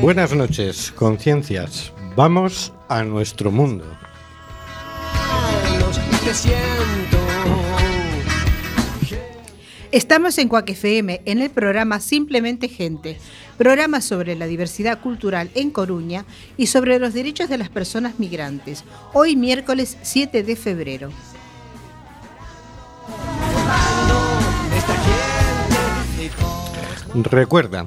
Buenas noches, conciencias. Vamos a nuestro mundo. Estamos en Cuac FM en el programa Simplemente Gente, programa sobre la diversidad cultural en Coruña y sobre los derechos de las personas migrantes. Hoy miércoles 7 de febrero. Recuerda,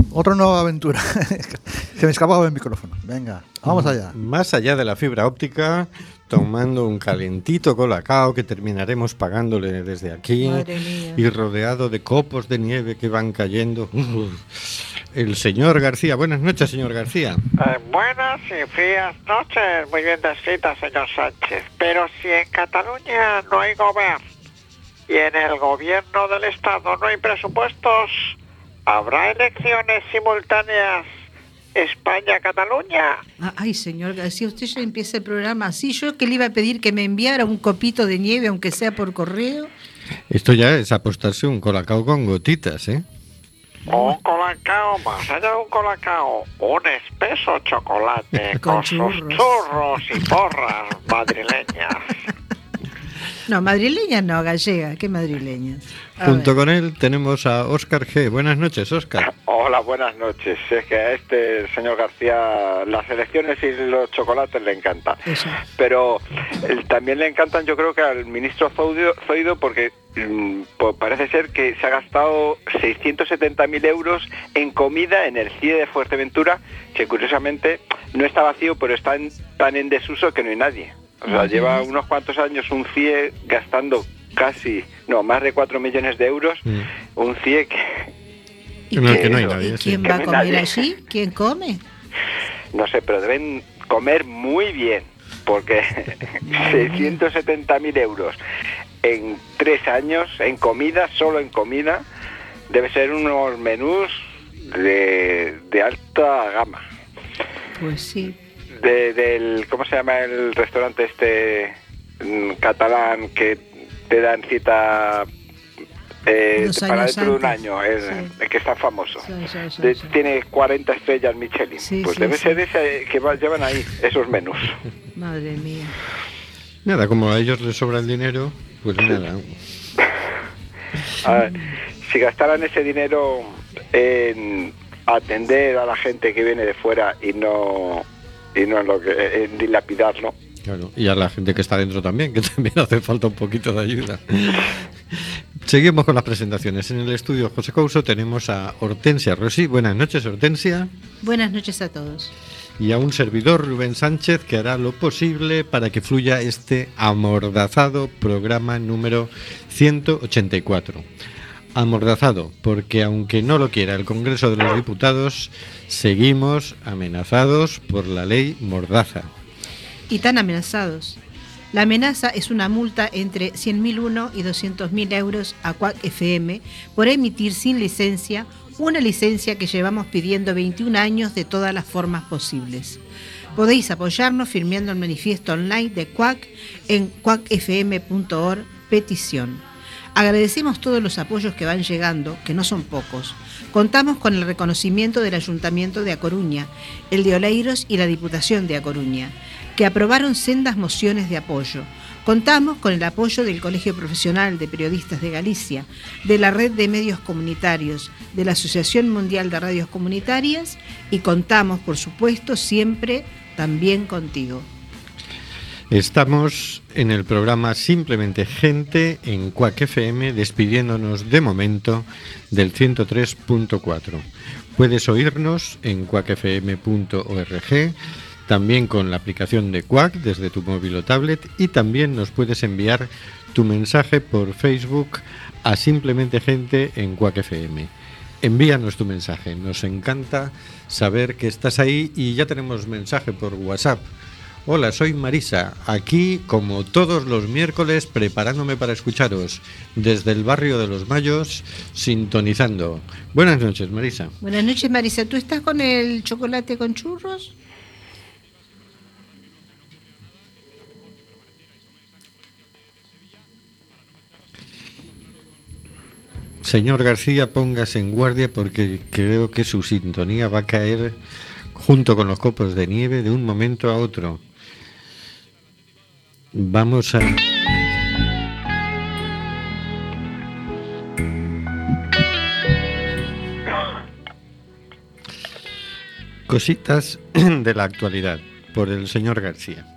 otra nueva aventura. Se me escapaba el micrófono. Venga, vamos allá. Más allá de la fibra óptica, tomando un calentito colacao que terminaremos pagándole desde aquí y rodeado de copos de nieve que van cayendo. El señor García. Buenas noches, señor García. Eh, buenas y frías noches, muy bien descrita, señor Sánchez. Pero si en Cataluña no hay gobierno y en el gobierno del Estado no hay presupuestos, ¿habrá elecciones simultáneas España-Cataluña? Ah, Ay, señor García, usted ya empieza el programa así. Yo que le iba a pedir que me enviara un copito de nieve, aunque sea por correo. Esto ya es apostarse un colacao con gotitas, ¿eh? Un colacao, más allá de un colacao, un espeso chocolate Con con, sus churros. churros y porras madrileñas. No, madrileña no, gallega. ¿Qué madrileña? A Junto ver. con él tenemos a Óscar G. Buenas noches, Óscar. Hola, buenas noches. Es que a este señor García las elecciones y los chocolates le encantan. Eso. Pero eh, también le encantan yo creo que al ministro Zoido, Zoido porque mm, pues parece ser que se ha gastado 670.000 euros en comida en el CIE de Fuerteventura, que curiosamente no está vacío, pero está en- tan en desuso que no hay nadie. O sea, lleva unos cuantos años un CIE gastando casi, no, más de 4 millones de euros, Mm. un CIE que, no hay ¿Y nadie. ¿Y sí. quién va a comer allí? ¿Quién come? no sé, pero deben comer muy bien, porque 670.000 euros en tres años, en comida, solo en comida, debe ser unos menús de, de alta gama. Pues sí. De- del, ¿Cómo se llama el restaurante este mm, catalán que te dan cita eh, para dentro de un año? Es, Sí. es que está famoso. Sí, sí, sí, De- sí. Tiene 40 estrellas Michelin. Sí, pues sí, debe sí. ser ese que va- llevan ahí esos menús. Madre mía. Nada, como a ellos les sobra el dinero, pues nada. A ver, si gastaran ese dinero en atender a la gente que viene de fuera y no y no en lo que en dilapidarlo. Claro, y a la gente que está dentro también, que también hace falta un poquito de ayuda. Seguimos con las presentaciones. En el estudio José Couso tenemos a Hortensia Rossi. Buenas noches, Hortensia. Buenas noches a todos. Y a un servidor, Rubén Sánchez, que hará lo posible para que fluya este amordazado programa número 184. Amordazado, porque aunque no lo quiera el Congreso de los Diputados, seguimos amenazados por la ley Mordaza. Y tan amenazados. La amenaza es una multa entre 100.001 y 200.000 euros a CUAC FM por emitir sin licencia una licencia que llevamos pidiendo 21 años de todas las formas posibles. Podéis apoyarnos firmando el manifiesto online de CUAC en cuacfm.org petición. Agradecemos todos los apoyos que van llegando, que no son pocos. Contamos con el reconocimiento del Ayuntamiento de A Coruña, el de Oleiros y la Diputación de A Coruña, que aprobaron sendas mociones de apoyo. Contamos con el apoyo del Colegio Profesional de Periodistas de Galicia, de la Red de Medios Comunitarios, de la Asociación Mundial de Radios Comunitarias y contamos, por supuesto, siempre también contigo. Estamos en el programa Simplemente Gente en Cuac FM, despidiéndonos de momento del 103.4. Puedes oírnos en cuacfm.org, también con la aplicación de Quack desde tu móvil o tablet y también nos puedes enviar tu mensaje por Facebook a Simplemente Gente en Quack FM. Envíanos tu mensaje, nos encanta saber que estás ahí y ya tenemos mensaje por WhatsApp. Hola, soy Marisa, aquí como todos los miércoles preparándome para escucharos desde el barrio de los Mayos, sintonizando. Buenas noches, Marisa. Buenas noches, Marisa. ¿Tú estás con el chocolate con churros? Señor García, póngase en guardia porque creo que su sintonía va a caer junto con los copos de nieve de un momento a otro. Vamos a... Cositas de la actualidad por el señor García.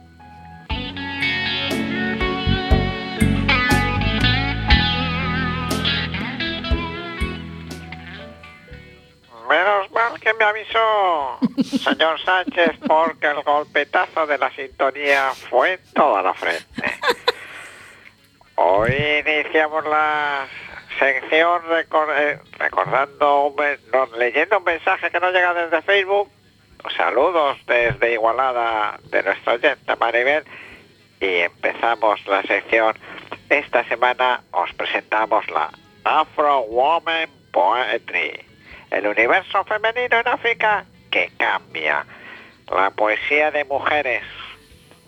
Que me avisó, señor Sánchez, porque el golpetazo de la sintonía fue toda la frente. Hoy iniciamos la sección recor- eh, recordando, un leyendo un mensaje que nos llega desde Facebook. Saludos desde Igualada de nuestra oyente Maribel. Y empezamos la sección. Esta semana os presentamos la Afro Woman Poetry. El universo femenino en África que cambia. La poesía de mujeres.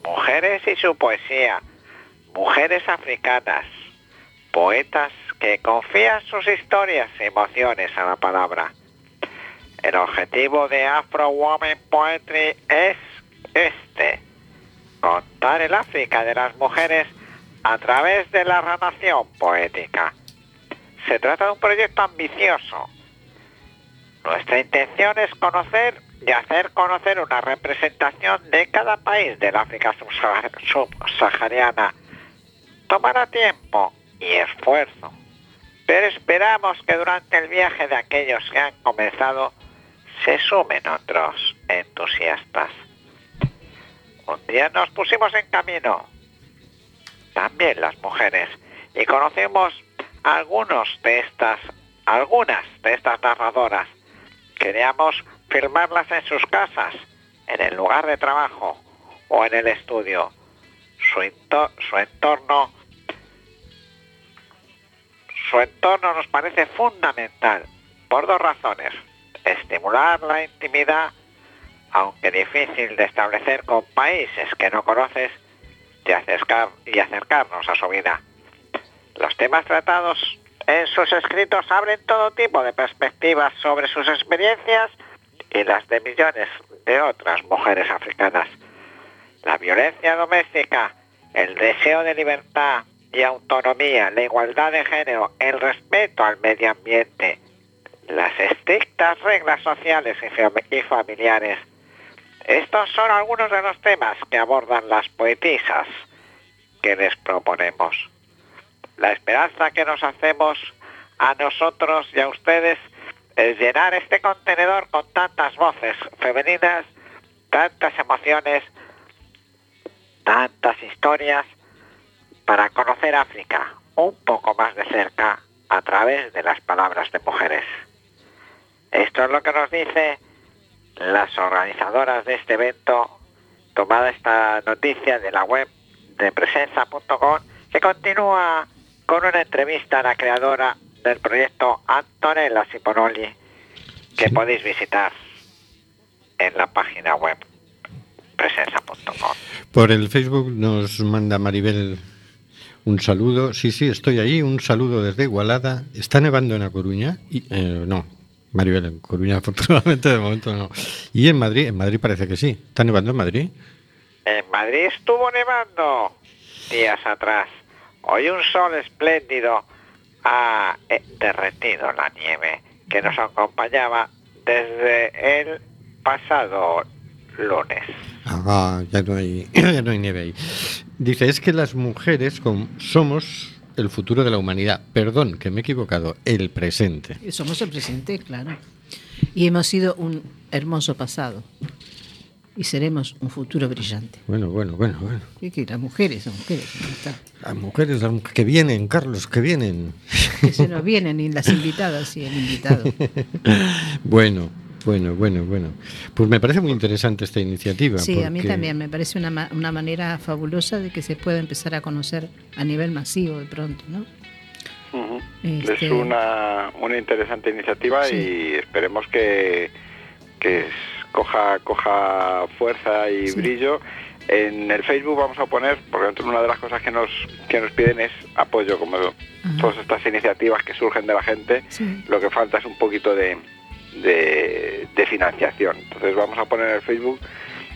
Mujeres y su poesía. Mujeres africanas. Poetas que confían sus historias y emociones a la palabra. El objetivo de Afro Woman Poetry es este. Contar el África de las mujeres a través de la narración poética. Se trata de un proyecto ambicioso. Nuestra intención es conocer y hacer conocer una representación de cada país del África subsahar- subsahariana. Tomará tiempo y esfuerzo, pero esperamos que durante el viaje de aquellos que han comenzado se sumen otros entusiastas. Un día nos pusimos en camino, también las mujeres, y conocimos algunos de estas, algunas de estas narradoras. Queríamos filmarlas en sus casas, en el lugar de trabajo o en el estudio. Su, ento- su entorno su entorno nos parece fundamental por dos razones. Estimular la intimidad, aunque difícil de establecer con países que no conoces, y, y acercarnos a su vida. Los temas tratados en sus escritos abren todo tipo de perspectivas sobre sus experiencias y las de millones de otras mujeres africanas. La violencia doméstica, el deseo de libertad y autonomía, la igualdad de género, el respeto al medio ambiente, las estrictas reglas sociales y fam- y familiares. Estos son algunos de los temas que abordan las poetisas que les proponemos. La esperanza que nos hacemos a nosotros y a ustedes es llenar este contenedor con tantas voces femeninas, tantas emociones, tantas historias para conocer África un poco más de cerca a través de las palabras de mujeres. Esto es lo que nos dice las organizadoras de este evento, tomada esta noticia de la web de presenza.com, que continúa con una entrevista a la creadora del proyecto Antonella Simonoli, que Sí. podéis visitar en la página web presenza.com. Por el Facebook nos manda Maribel un saludo. Sí, sí, estoy ahí. Un saludo desde Igualada. ¿Está nevando en La Coruña? Y, eh, no, Maribel, en Coruña afortunadamente de momento no. ¿Y en Madrid? En Madrid parece que sí. ¿Está nevando en Madrid? En Madrid estuvo nevando días atrás. Hoy un sol espléndido ha eh, derretido la nieve que nos acompañaba desde el pasado lunes. Ah, ya no hay, ya no hay nieve ahí. Dice, es que las mujeres somos el futuro de la humanidad. Perdón, que me he equivocado. El presente. Somos el presente, claro. Y hemos sido un hermoso pasado. Y seremos un futuro brillante. Bueno, bueno, bueno, bueno. Que las mujeres, las mujeres, ¿no? Está. Las mujeres las mu- que vienen, Carlos, que vienen. que se nos vienen y las invitadas y el invitado. Bueno, bueno, bueno, bueno. Pues me parece muy interesante esta iniciativa. Sí, a mí también me parece una, ma- una manera fabulosa de que se pueda empezar a conocer a nivel masivo de pronto, ¿no? Ujú. Este- Es una, una interesante iniciativa Sí. y esperemos que, que coja, coja fuerza y Sí. brillo. En el Facebook vamos a poner, porque de una de las cosas que nos, que nos piden es apoyo, como todas estas iniciativas que surgen de la gente, Sí. lo que falta es un poquito de, de, de financiación. Entonces vamos a poner en el Facebook,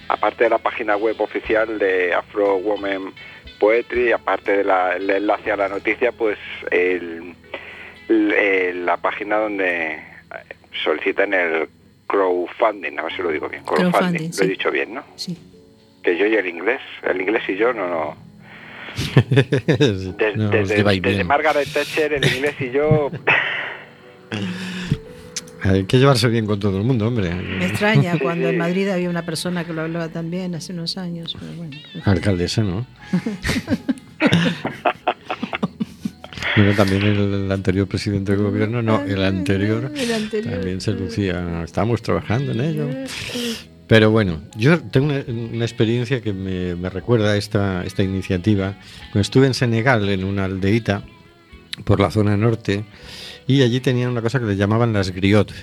aparte de la página web oficial de Afro Women Poetry, aparte del enlace a la noticia, pues el- la página donde solicitan el crowdfunding, a ver si lo digo bien, crowdfunding, Crowdfunding, lo he dicho bien, ¿no? Sí. Que yo y el inglés, el inglés y yo no, no. Desde. Margaret Thatcher, el inglés y yo... Hay que llevarse bien con todo el mundo, hombre. Me extraña Sí, cuando en. Madrid había una persona que lo hablaba también hace unos años, pero bueno. Alcaldesa, ¿no? Bueno, también el, anterior presidente del gobierno, no, el anterior, El anterior. también se lucía, estamos trabajando en ello. Pero bueno, yo tengo una, una experiencia que me, me recuerda a esta, esta iniciativa. Cuando estuve en Senegal, en una aldeita, por la zona norte, y allí tenían una cosa que le llamaban las griots.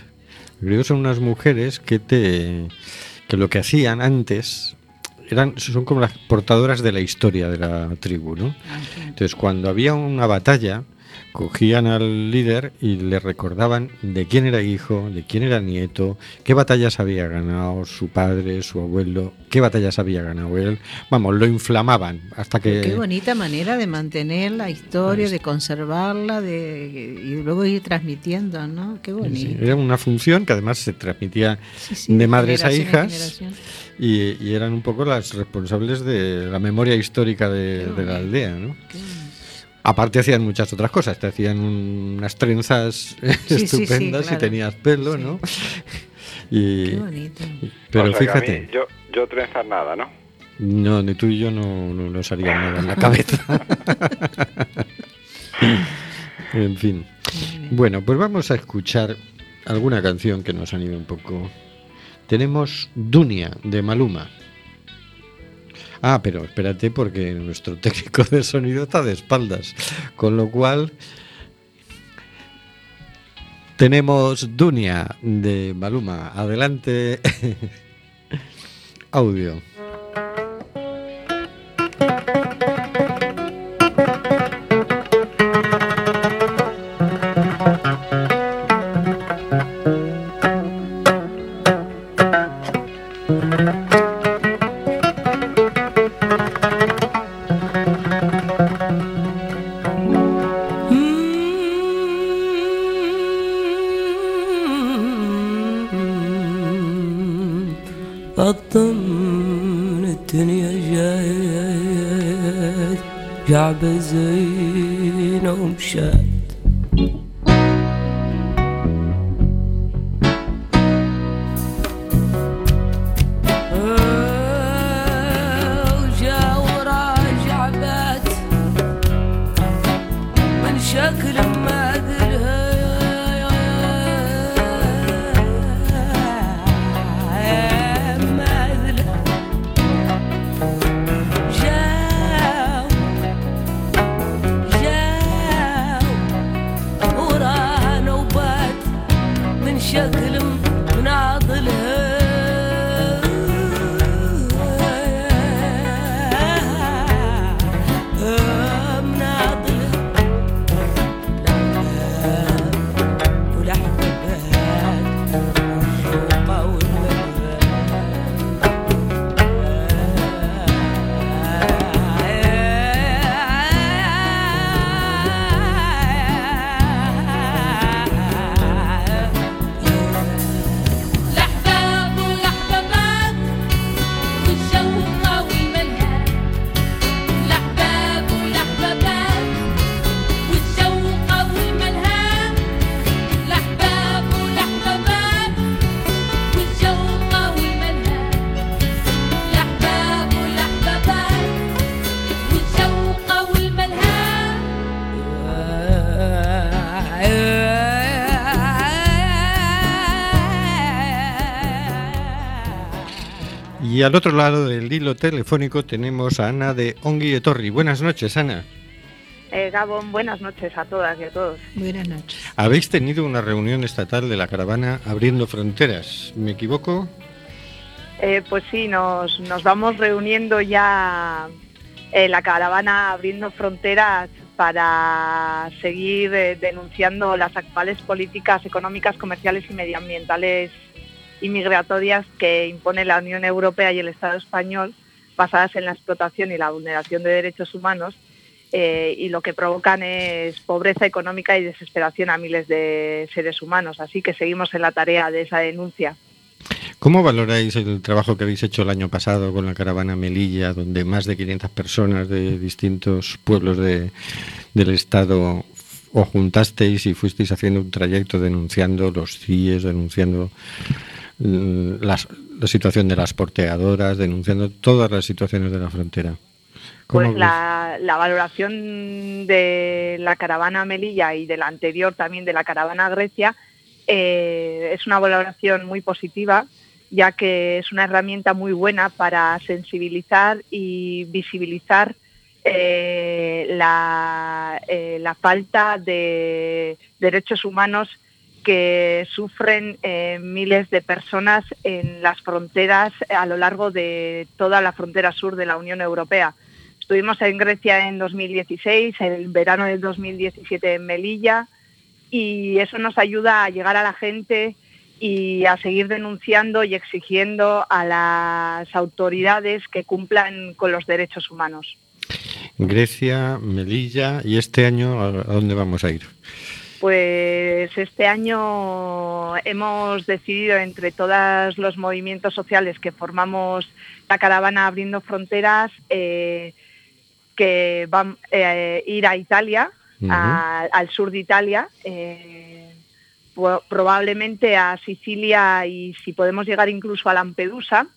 Griots son unas mujeres que te que lo que hacían antes eran son como las portadoras de la historia de la tribu, ¿no? Entonces, cuando había una batalla, cogían al líder y le recordaban de quién era hijo, de quién era nieto, qué batallas había ganado su padre, su abuelo, qué batallas había ganado él. Vamos, lo inflamaban hasta que Qué bonita manera de mantener la historia, de conservarla de, y luego ir transmitiendo, ¿no? Qué Sí, bonito. Era una función que además se transmitía Sí, sí, de madres a hijas. Y, y eran un poco las responsables de la memoria histórica de, de la aldea, ¿no? Qué. Aparte hacían muchas otras cosas, te hacían unas trenzas sí, estupendas claro. y tenías pelo, Sí. ¿no? Y, Qué bonito. pero O sea fíjate, mí, yo, yo trenzar nada, ¿no? no, ni tú y yo no, no nos harían nada en la cabeza. en fin. Bueno, pues vamos a escuchar alguna canción que nos han ido un poco. Tenemos Dunia de Maluma. Ah, pero espérate porque nuestro técnico de sonido está de espaldas. Con lo cual tenemos Dunia de Maluma. Adelante. Audio. بزينهم شاد sugar. Al otro lado del hilo telefónico tenemos a Ana de Ongui de Torri. Buenas noches, Ana. Eh, Gabón, buenas noches a todas y a todos. Buenas noches. Habéis tenido una reunión estatal de la caravana Abriendo Fronteras. ¿Me equivoco? Eh, pues sí, nos, nos vamos reuniendo ya en la caravana Abriendo Fronteras para seguir eh, denunciando las actuales políticas económicas, comerciales y medioambientales y migratorias que impone la Unión Europea y el Estado español basadas en la explotación y la vulneración de derechos humanos eh, y lo que provocan es pobreza económica y desesperación a miles de seres humanos. Así que seguimos en la tarea de esa denuncia. ¿Cómo valoráis el trabajo que habéis hecho el año pasado con la caravana Melilla, donde más de 500 personas de distintos pueblos de- del Estado os juntasteis y fuisteis haciendo un trayecto denunciando los CIES, denunciando las- la situación de las porteadoras, denunciando todas las situaciones de la frontera? ¿Cómo Pues la, la valoración de la caravana Melilla y de la anterior también de la caravana Grecia eh, es una valoración muy positiva, ya que es una herramienta muy buena para sensibilizar y visibilizar eh, la, eh, la falta de derechos humanos que sufren eh, miles de personas en las fronteras a lo largo de toda la frontera sur de la Unión Europea. Estuvimos en Grecia en 2016, en el verano del 2017 en Melilla y eso nos ayuda a llegar a la gente y a seguir denunciando y exigiendo a las autoridades que cumplan con los derechos humanos. Grecia, Melilla y este año ¿a a dónde vamos a ir? Pues este año hemos decidido entre todos los movimientos sociales que formamos la caravana Abriendo Fronteras eh, que van a ir a Italia, a- al sur de Italia, eh, probablemente a Sicilia y si podemos llegar incluso a Lampedusa,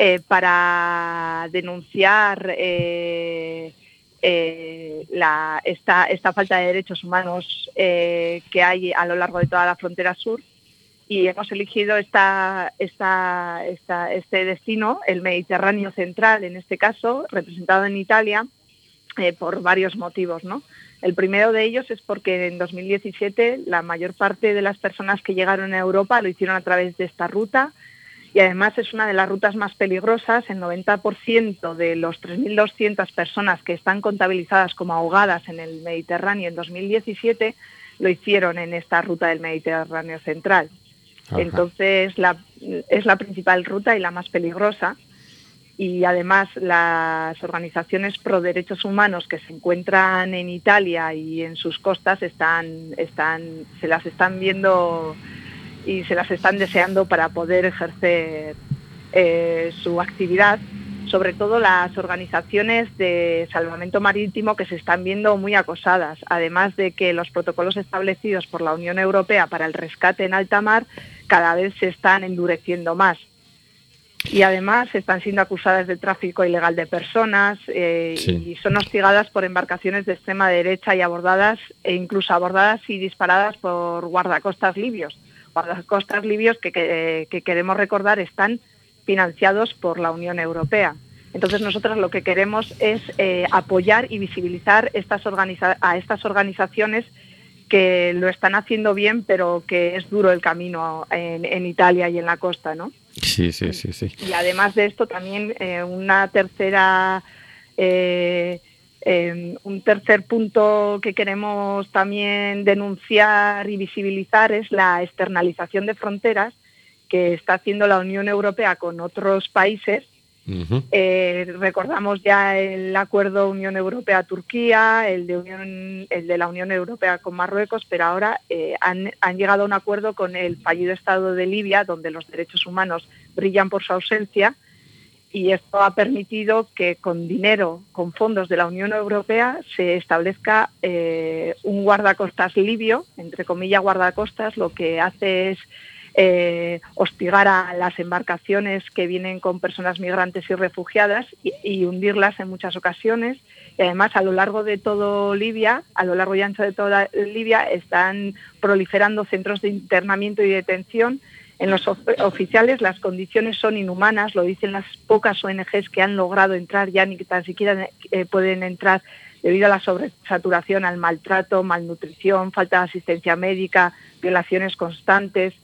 eh, para denunciar eh, la- esta, esta falta de derechos humanos eh, que hay a lo largo de toda la frontera sur. Y hemos elegido esta- esta- este destino, el Mediterráneo central en este caso, representado en Italia, eh, por varios motivos. ¿no? El primero de ellos es porque en 2017 la mayor parte de las personas que llegaron a Europa lo hicieron a través de esta ruta y además es una de las rutas más peligrosas. El 90% de los 3.200 personas que están contabilizadas como ahogadas en el Mediterráneo en 2017 lo hicieron en esta ruta del Mediterráneo central. Ajá. Entonces la- es la principal ruta y la más peligrosa. Y además las organizaciones pro derechos humanos que se encuentran en Italia y en sus costas están, están, se las están viendo y se las están deseando para poder ejercer eh, su actividad, sobre todo las organizaciones de salvamento marítimo que se están viendo muy acosadas, además de que los protocolos establecidos por la Unión Europea para el rescate en alta mar cada vez se están endureciendo más. Y además están siendo acusadas de tráfico ilegal de personas eh, Sí. y son hostigadas por embarcaciones de extrema derecha y abordadas e incluso abordadas y disparadas por guardacostas libios. Guardacostas libios que, que- que queremos recordar están financiados por la Unión Europea. Entonces nosotros lo que queremos es eh, apoyar y visibilizar estas organiza- a estas organizaciones que lo están haciendo bien, pero que es duro el camino en, en Italia y en la costa, ¿no? Sí, sí, sí, sí. Y además de esto también eh, una tercera eh, eh, un tercer punto que queremos también denunciar y visibilizar es la externalización de fronteras que está haciendo la Unión Europea con otros países. Eh, recordamos ya el acuerdo Unión Europea-Turquía, el de, Unión- el de la Unión Europea con Marruecos, pero ahora eh, han, han llegado a un acuerdo con el fallido Estado de Libia, donde los derechos humanos brillan por su ausencia, y esto ha permitido que con dinero, con fondos de la Unión Europea, se establezca eh, un guardacostas libio, entre comillas guardacostas, lo que hace es eh, hostigar a las embarcaciones que vienen con personas migrantes y refugiadas y, y hundirlas en muchas ocasiones. Y además, a lo largo de todo Libia, a lo largo y ancho de toda Libia, están proliferando centros de internamiento y detención En los of- oficiales las condiciones son inhumanas, lo dicen las pocas ONGs que han logrado entrar, ya ni tan siquiera eh, pueden entrar debido a la sobresaturación, al maltrato, malnutrición, falta de asistencia médica, violaciones constantes.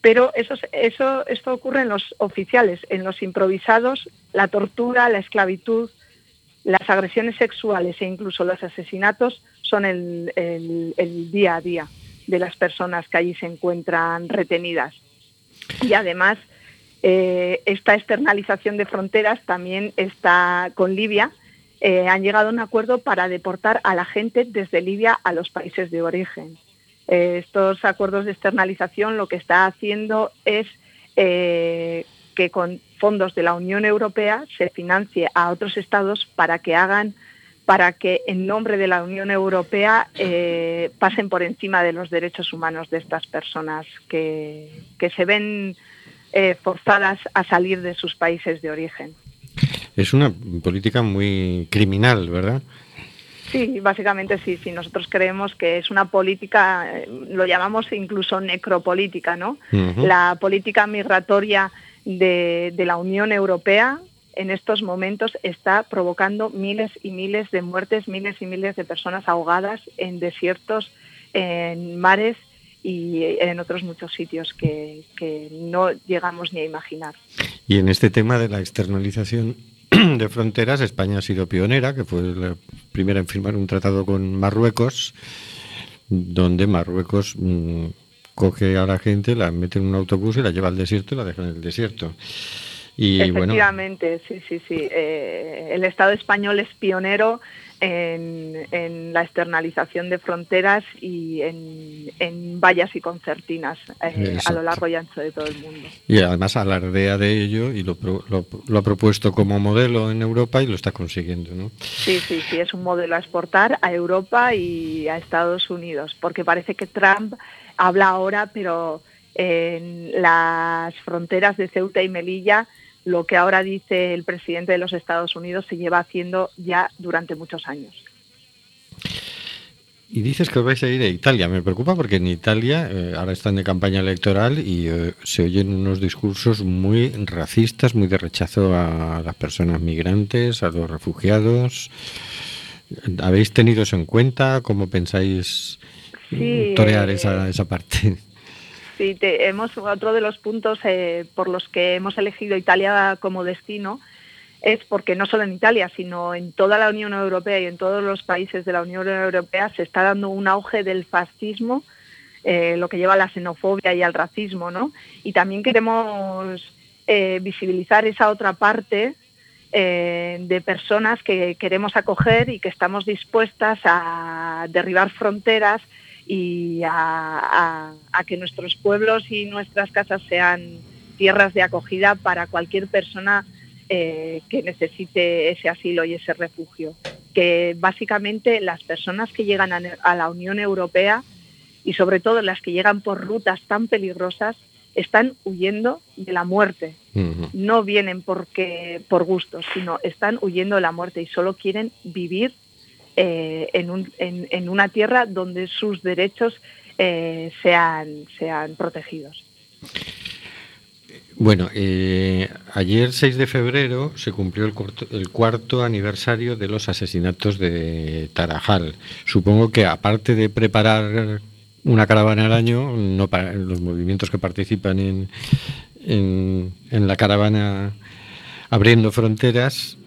Pero eso, es- eso, esto ocurre en los oficiales, en los improvisados, la tortura, la esclavitud, las agresiones sexuales e incluso los asesinatos son el día a día de las personas que allí se encuentran retenidas. Y además, eh, esta externalización de fronteras también está con Libia. Eh, han llegado a un acuerdo para deportar a la gente desde Libia a los países de origen. Eh, estos acuerdos de externalización lo que está haciendo es que con fondos de la Unión Europea se financie a otros estados para que hagan, para que en nombre de la Unión Europea eh, pasen por encima de los derechos humanos de estas personas que, que se ven eh, forzadas a salir de sus países de origen. Es una política muy criminal, ¿verdad? Sí, básicamente sí, sí. Nosotros creemos que es una política, eh, lo llamamos incluso necropolítica, ¿no? La política migratoria de, de la Unión Europea en estos momentos está provocando miles y miles de muertes, miles y miles de personas ahogadas en desiertos, en mares y en otros muchos sitios que, no llegamos ni a imaginar. Y en este tema de la externalización de fronteras, España ha sido pionera, que fue la primera en firmar un tratado con Marruecos, donde Marruecos mm, coge a la gente, la mete en un autobús y la lleva al desierto y la deja en el desierto. Y bueno, Efectivamente, sí, sí, sí. Eh, el Estado español es pionero en, en la externalización de fronteras y en, en vallas y concertinas eh, a lo largo y ancho de todo el mundo. y además alardea de ello y lo, lo- lo ha propuesto como modelo en Europa y lo está consiguiendo, ¿no? Sí, sí, sí, es un modelo a exportar a Europa y a Estados Unidos, porque parece que Trump habla ahora, pero en las fronteras de Ceuta y Melilla, lo que ahora dice el presidente de los Estados Unidos se lleva haciendo ya durante muchos años. Y dices que os vais a ir a Italia. Me preocupa porque en Italia eh, ahora están de campaña electoral y eh, se oyen unos discursos muy racistas, muy de rechazo a las personas migrantes, a los refugiados. ¿Habéis tenido eso en cuenta? ¿Cómo pensáis Sí, torear eh, esa, esa parte? Sí, hemos, otro de los puntos eh, por los que hemos elegido Italia como destino es porque no solo en Italia, sino en toda la Unión Europea y en todos los países de la Unión Europea se está dando un auge del fascismo, eh, lo que lleva a la xenofobia y al racismo, ¿no? Y también queremos eh, visibilizar esa otra parte de personas que queremos acoger y que estamos dispuestas a derribar fronteras y a, a- a que nuestros pueblos y nuestras casas sean tierras de acogida para cualquier persona eh, que necesite ese asilo y ese refugio. Que básicamente las personas que llegan a, a la Unión Europea y sobre todo las que llegan por rutas tan peligrosas están huyendo de la muerte. No vienen porque por gusto, sino están huyendo de la muerte y solo quieren vivir eh, en, un- en- una tierra donde sus derechos eh, sean, sean protegidos. Bueno, eh, ayer 6 de febrero se cumplió el, corto- el cuarto aniversario de los asesinatos de Tarajal. Supongo que aparte de preparar una caravana al año, no pa- los movimientos que participan en, en la caravana abriendo fronteras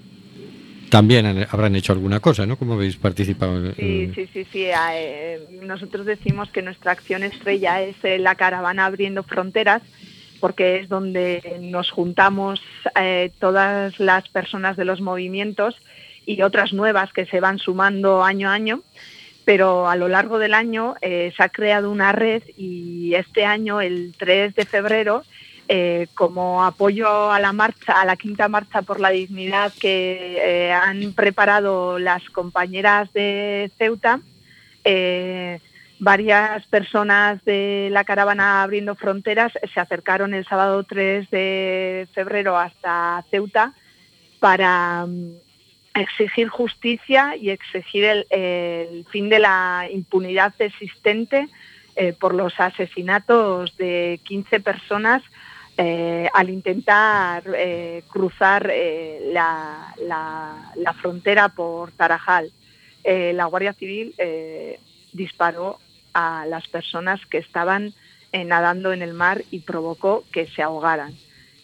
también han- habrán hecho alguna cosa, ¿no? ¿Cómo habéis participado? en- Sí, sí, sí, sí. eh, nosotros decimos que nuestra acción estrella es eh, la caravana abriendo fronteras porque es donde nos juntamos eh, todas las personas de los movimientos y otras nuevas que se van sumando año a año. Pero a lo largo del año eh, se ha creado una red y este año, el 3 de febrero, eh, como apoyo a la marcha, a la quinta marcha por la dignidad que eh, han preparado las compañeras de Ceuta, eh, varias personas de la caravana Abriendo Fronteras se acercaron el sábado 3 de febrero hasta Ceuta para mm, exigir justicia y exigir el, fin de la impunidad existente por los asesinatos de 15 personas eh, al intentar eh, cruzar eh, la, frontera por Tarajal. La Guardia Civil disparó a las personas que estaban nadando en el mar y provocó que se ahogaran.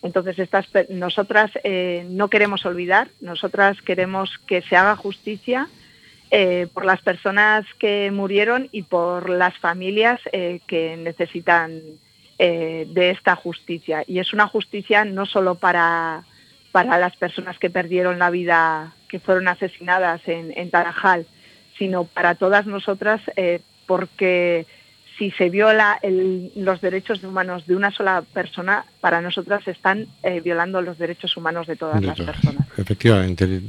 Entonces, nosotras no queremos olvidar, nosotras queremos que se haga justicia por las personas que murieron y por las familias que necesitan eh, de esta justicia. Y es una justicia no solo para, para las personas que perdieron la vida, que fueron asesinadas en, Tarajal, sino para todas nosotras, eh, porque si se viola el- los derechos humanos de una sola persona, para nosotras están eh, violando los derechos humanos de todas De las todas. personas. Efectivamente,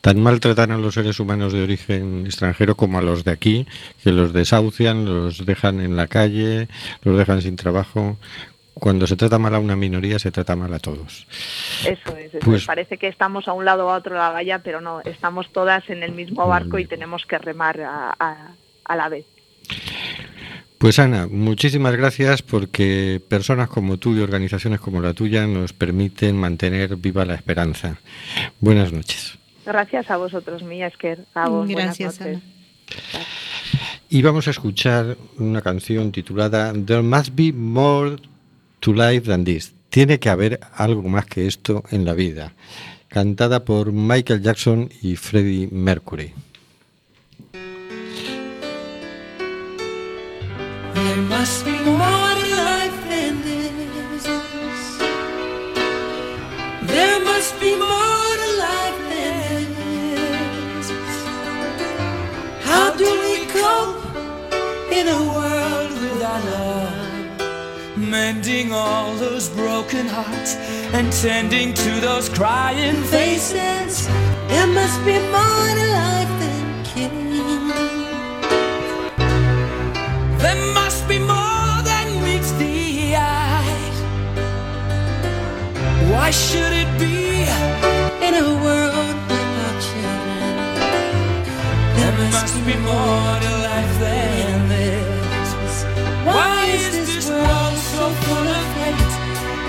tan mal tratan a los seres humanos de origen extranjero como a los de aquí, que los desahucian, los dejan en la calle, los dejan sin trabajo. Cuando se trata mal a una minoría, se trata mal a todos. Eso es, eso Pues- es. parece que estamos a un lado o a otro de la valla, pero no, estamos todas en el mismo barco y tenemos que remar a, a- a la vez. Pues Ana, muchísimas gracias porque personas como tú y organizaciones como la tuya nos permiten mantener viva la esperanza. Buenas noches. Gracias a vosotros, Mía Esker. A vos, buenas Gracias, noches. Y vamos a escuchar una canción titulada There Must Be More to Life Than This. Tiene que haber algo más que esto en la vida. Cantada por Michael Jackson y Freddie Mercury. Must be more to life than this. There must be more to life than this. How do we cope in a world without love? Mending all those broken hearts and tending to those crying faces. There must be more to life than. There must be more than meets the eye. Why should it be in a world without children? There must be more to life than this. Why is this world so full of hate?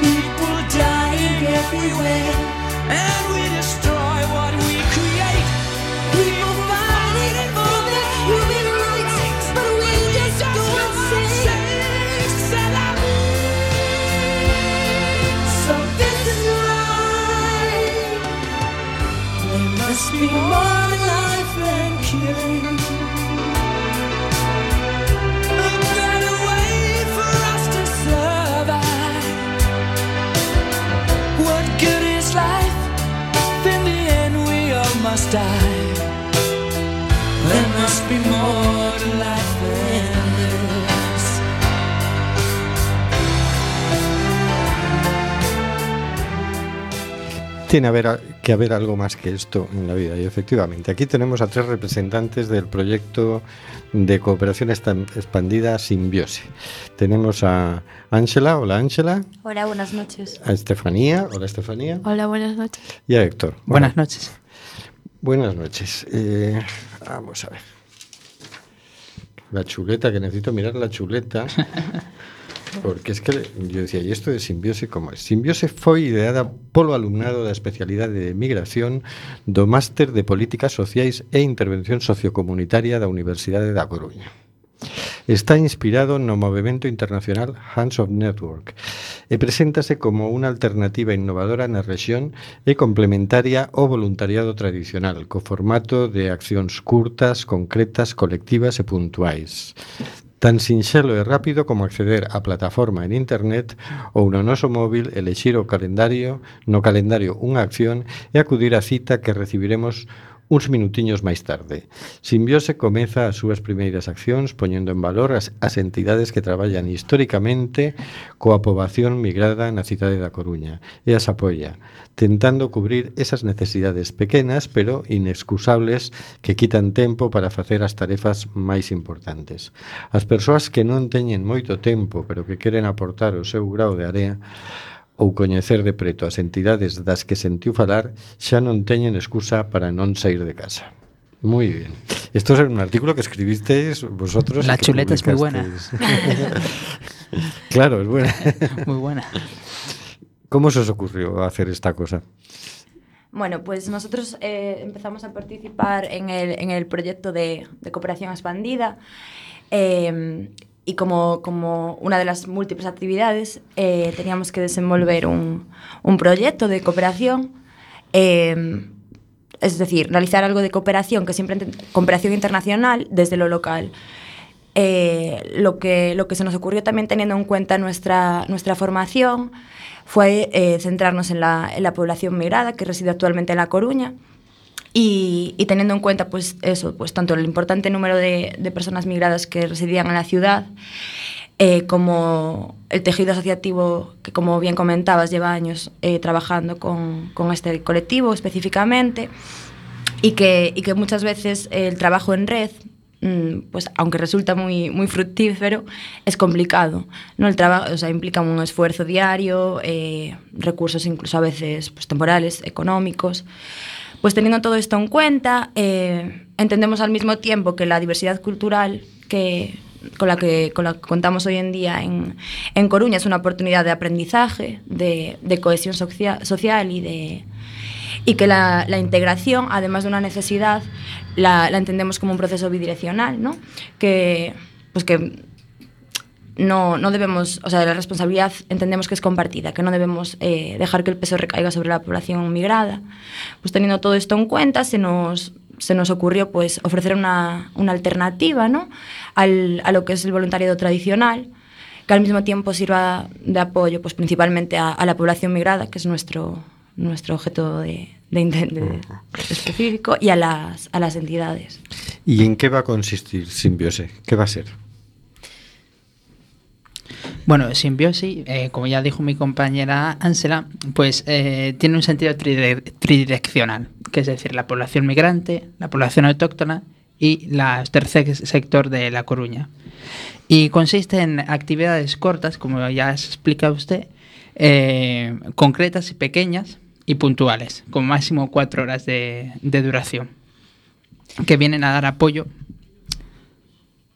People dying everywhere, and we destroy must die. There must be more Tiene haber que haber algo más que esto en la vida. Y efectivamente, aquí tenemos a tres representantes del proyecto de cooperación expandida Simbiose. Tenemos a Ángela, hola Ángela, Hola, buenas noches. a Estefanía, hola Estefanía, Hola, buenas noches. y a Héctor. Buenas Bueno, noches. Buenas noches. Eh, vamos a ver. La chuleta, que necesito mirar la chuleta. Porque es que yo decía, ¿y esto de simbiose como es? Simbiose foi ideada polo alumnado da especialidade de migración do Máster de Políticas Sociais e Intervención Sociocomunitaria da Universidade da Coruña. Está inspirado no movimento internacional Hands of Network e preséntase como unha alternativa innovadora na rexión e complementaria ao voluntariado tradicional, co formato de accións curtas, concretas, colectivas e puntuais. Tan sinxelo e rápido como acceder á plataforma en internet ou no noso móvil elexir o calendario, no calendario unha acción e acudir á cita que recibiremos Uns minutiños máis tarde, Simbiose comeza as súas primeiras accións poñendo en valor as, as entidades que traballan históricamente coa poboación migrada na cidade da Coruña e as apoia, tentando cubrir esas necesidades pequenas pero inexcusables que quitan tempo para facer as tarefas máis importantes. As persoas que non teñen moito tempo pero que queren aportar o seu grau de area ou coñecer de preto as entidades das que sentiu falar xa non teñen excusa para non sair de casa. Muy bien. Esto es un artículo que escribisteis vosotros. La chuleta es muy buena. claro, es buena. Muy buena. ¿Cómo se os ocurrió hacer esta cosa? Bueno, pues nosotros eh, empezamos a participar en el, en el proyecto de, de cooperación expandida eh, y como, como una de las múltiples actividades eh, teníamos que desenvolver un, un proyecto de cooperación, eh, es decir, realizar algo de cooperación, que siempre cooperación internacional desde lo local. Eh, lo, que, lo que se nos ocurrió también teniendo en cuenta nuestra, nuestra formación fue eh, centrarnos en la, en la población migrada que reside actualmente en La Coruña y, y teniendo en cuenta pues eso, pues tanto el importante número de, de personas migradas que residían en la ciudad eh, como el tejido asociativo que como bien comentabas lleva años eh, trabajando con, con este colectivo específicamente y que, y que muchas veces el trabajo en red, mm, pues aunque resulta muy, muy fructífero, es complicado. ¿no? El trabajo o sea, implica un esfuerzo diario, eh, recursos incluso a veces pues, temporales, económicos. Pues teniendo todo esto en cuenta, eh, entendemos al mismo tiempo que la diversidad cultural que, con, la que, contamos hoy en día en, en Coruña es una oportunidad de aprendizaje, de, cohesión socia- social y de, y que la, la integración, además de una necesidad, la, la entendemos como un proceso bidireccional, ¿no? Que, pues que no, no debemos, o sea, la responsabilidad entendemos que es compartida, que no debemos eh, dejar que el peso recaiga sobre la población migrada. Pues teniendo todo esto en cuenta, se nos, se nos ocurrió pues ofrecer una, una alternativa, ¿no? Al, a lo que es el voluntariado tradicional, que al mismo tiempo sirva de apoyo pues principalmente a, a la población migrada, que es nuestro, nuestro objeto de, de- específico, y a las, a las entidades. ¿Y en qué va a consistir Simbiose? ¿Qué va a ser? Bueno, simbiosis, eh, como ya dijo mi compañera Ángela, pues eh, tiene un sentido tridireccional, que es decir, la población migrante, la población autóctona y la tercer sector de La Coruña. Y consiste en actividades cortas, como ya explica usted, eh, concretas y pequeñas y puntuales, con máximo cuatro horas de, duración, que vienen a dar apoyo.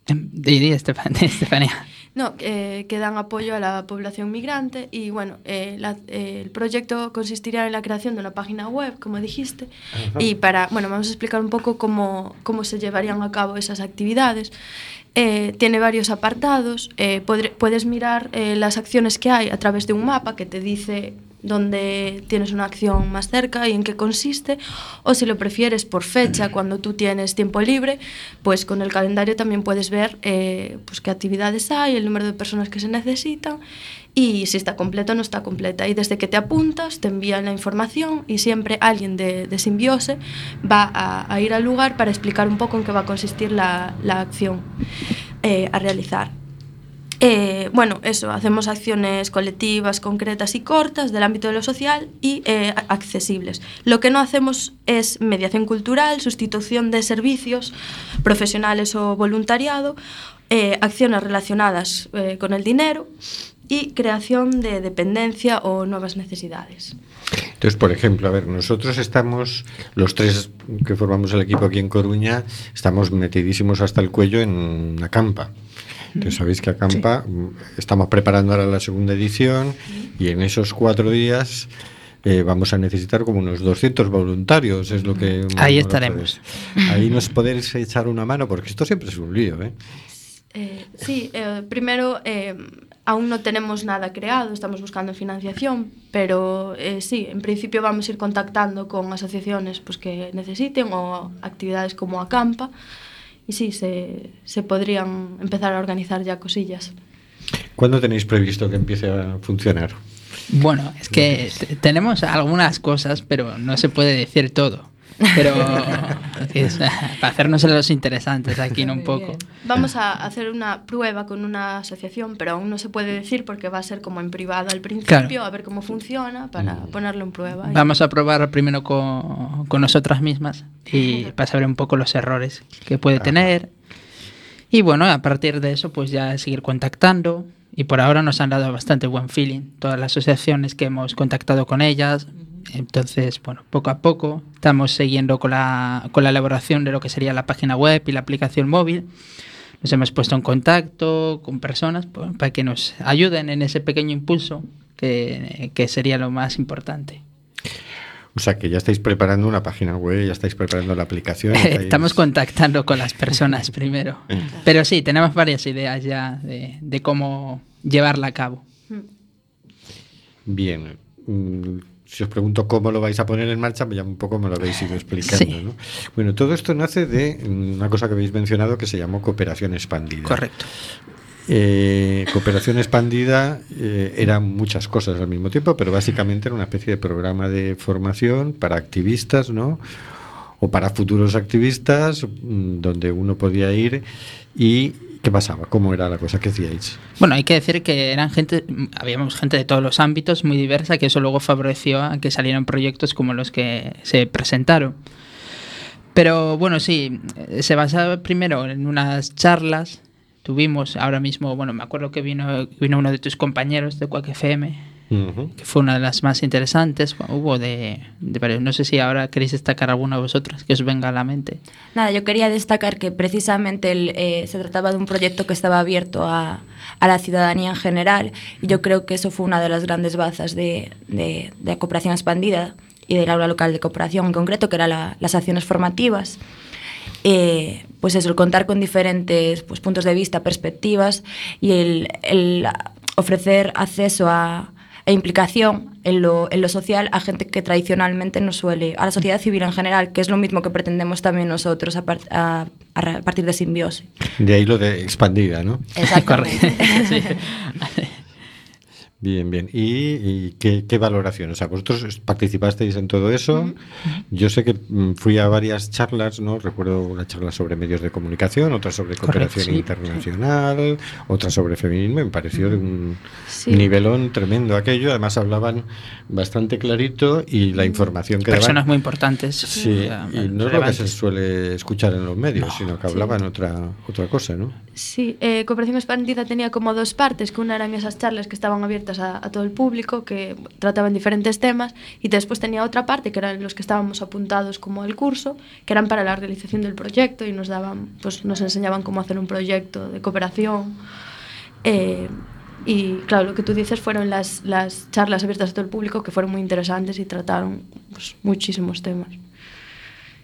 Em, Estefanía. No, eh, que dan apoyo a la población migrante y bueno, eh, la- eh, el proyecto consistiría en la creación de una página web, como dijiste, y para, bueno, vamos a explicar un poco cómo, cómo se llevarían a cabo esas actividades. Tiene varios apartados, podre- puedes mirar las acciones que hay a través de un mapa que te dice dónde tienes una acción más cerca y en qué consiste, o si lo prefieres por fecha, cuando tú tienes tiempo libre, pues con el calendario también puedes ver eh, pues qué actividades hay, el número de personas que se necesitan y si está completa o no está completa. Y desde que te apuntas, te envían la información y siempre alguien de, de Simbiose va a, a ir al lugar para explicar un poco en qué va a consistir la, la acción eh, a realizar. Eh, bueno, eso, hacemos acciones colectivas, concretas y cortas del ámbito de lo social y eh, accesibles. Lo que no hacemos es mediación cultural, sustitución de servicios profesionales o voluntariado, eh, acciones relacionadas con el dinero y creación de dependencia o nuevas necesidades. Entonces, por ejemplo, a ver, nosotros estamos, los tres que formamos el equipo aquí en Coruña, estamos metidísimos hasta el cuello en Acampa. Entonces, sabéis que Acampa mm, estamos preparando ahora la segunda edición y en esos cuatro días eh, vamos a necesitar como unos 200 voluntarios, es lo que... Ahí estaremos. Ahí nos podéis echar una mano, porque esto siempre es un lío, ¿eh? Eh, sí, eh, primero eh, aún no tenemos nada creado, estamos buscando financiación, pero eh, sí, en principio vamos a ir contactando con asociaciones pues, que necesiten o actividades como Acampa y sí, se, se podrían empezar a organizar ya cosillas. ¿Cuándo tenéis previsto que empiece a funcionar? Bueno, es que tenemos algunas cosas, pero no se puede decir todo. Pero es, para hacernos los interesantes aquí ¿no? un poco. Vamos a hacer una prueba con una asociación, pero aún no se puede decir porque va a ser como en privado al principio, Claro. a ver cómo funciona para ponerlo en prueba. y- Vamos a probar primero con, con nosotras mismas y para saber un poco los errores que puede tener. Y bueno, a partir de eso, pues ya seguir contactando. Y por ahora nos han dado bastante buen feeling todas las asociaciones que hemos contactado con ellas. Entonces, bueno, poco a poco estamos siguiendo con la, con la elaboración de lo que sería la página web y la aplicación móvil. Nos hemos puesto en contacto con personas pues, para que nos ayuden en ese pequeño impulso que, que sería lo más importante. O sea, que ya estáis preparando una página web, ya estáis preparando la aplicación. estáis- Estamos contactando con las personas primero. Pero sí, tenemos varias ideas ya de, de cómo llevarla a cabo. Bien. Si os pregunto cómo lo vais a poner en marcha, pues ya un poco me lo habéis ido explicando. Sí. ¿no? Bueno, todo esto nace de una cosa que habéis mencionado que se llamó cooperación expandida. Correcto. Eh, cooperación expandida eh, eran muchas cosas al mismo tiempo, pero básicamente era una especie de programa de formación para activistas, ¿no? O para futuros activistas, mm, donde uno podía ir y ¿qué pasaba? ¿Cómo era la cosa? ¿Qué hacíais? Bueno, hay que decir que eran gente, habíamos gente de todos los ámbitos, muy diversa, que eso luego favoreció a que salieran proyectos como los que se presentaron. Pero bueno, sí, se basaba primero en unas charlas. Tuvimos ahora mismo, bueno, me acuerdo que vino, vino uno de tus compañeros de Quack FM, que fue una de las más interesantes. Hubo de, de varios. No sé si ahora queréis destacar alguna de vosotras que os venga a la mente. Nada, yo quería destacar que precisamente el, eh, se trataba de un proyecto que estaba abierto a, a la ciudadanía en general y yo creo que eso fue una de las grandes bazas de, de, de cooperación expandida y del aula local de cooperación en concreto, que eran la, las acciones formativas. Eh, pues eso, el contar con diferentes pues, puntos de vista, perspectivas y el, el ofrecer acceso a, e implicación en lo, en lo social a gente que tradicionalmente no suele, a la sociedad civil en general, que es lo mismo que pretendemos también nosotros a, par- a- a partir de simbiosis. De ahí lo de expandida, ¿no? Exactamente. Bien, bien. ¿Y, y qué, qué valoración? O sea, vosotros participasteis en todo eso. Yo sé que mm, fui a varias charlas, ¿no? Recuerdo una charla sobre medios de comunicación, otra sobre cooperación sí. internacional, otra sobre feminismo. Me pareció de un Sí. nivelón tremendo aquello. Además hablaban bastante clarito y la información que Personas daban... muy importantes. Sí, y no es lo que se suele escuchar en los medios, sino que hablaban otra, otra cosa, ¿no? Sí, eh, Cooperación Expandida tenía como dos partes, que una eran esas charlas que estaban abiertas a, a todo el público, que trataban diferentes temas, y después tenía otra parte, que eran los que estábamos apuntados como al curso, que eran para la realización del proyecto y nos daban, pues nos enseñaban cómo hacer un proyecto de cooperación. Eh, y claro, lo que tú dices fueron las, las charlas abiertas a todo el público, que fueron muy interesantes y trataron pues, muchísimos temas.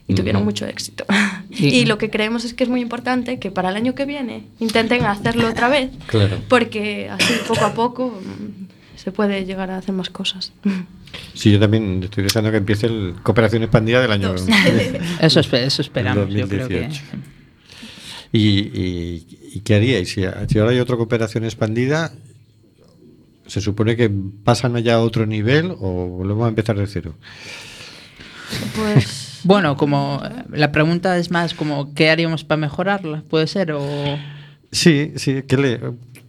Y tuvieron mucho éxito. Y- y lo que creemos es que es muy importante que para el año que viene intenten hacerlo otra vez, Claro. porque así poco a poco mm, se puede llegar a hacer más cosas. Sí, yo también estoy deseando que empiece el cooperación expandida del año Eso, eso esperamos, del yo creo que... 2018. ¿Y, y, y qué haríais? Si, si ahora hay otra cooperación expandida, ¿se supone que pasan ya a otro nivel o volvemos a empezar de cero? Pues Bueno, como la pregunta es más como ¿qué haríamos para mejorarla? ¿Puede ser? O Sí, sí. ¿Qué le,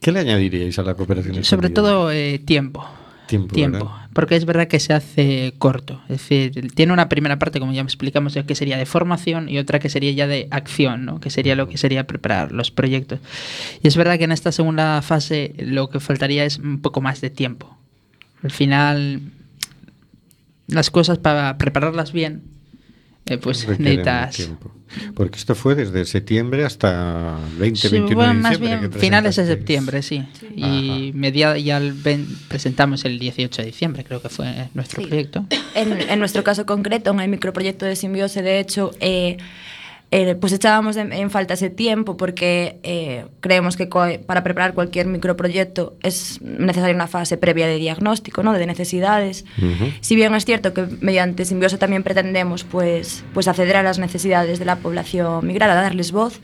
qué le añadiríais a la cooperación sobre todo eh, tiempo. tiempo. Tiempo. ¿verdad? Porque es verdad que se hace corto. Es decir, tiene una primera parte, como ya explicamos, que sería de formación y otra que sería ya de acción, ¿no? que sería lo que sería preparar los proyectos. Y es verdad que en esta segunda fase lo que faltaría es un poco más de tiempo. Al final, las cosas para prepararlas bien, eh, pues necesitas... Porque esto fue desde septiembre hasta 20, Sí, 21 bueno, de más bien que finales de septiembre, sí. Y media, ya el presentamos el 18 de diciembre, creo que fue nuestro Sí. proyecto. En, en nuestro caso concreto, en el microproyecto de Simbiose, de hecho, eh, eh, pues echábamos en, en falta ese tiempo porque eh, creemos que para preparar cualquier microproyecto es necesaria una fase previa de diagnóstico, ¿no? de necesidades. Ujú. Si bien es cierto que mediante Simbiose también pretendemos pues, pues acceder a las necesidades de la población migrada, darles voz,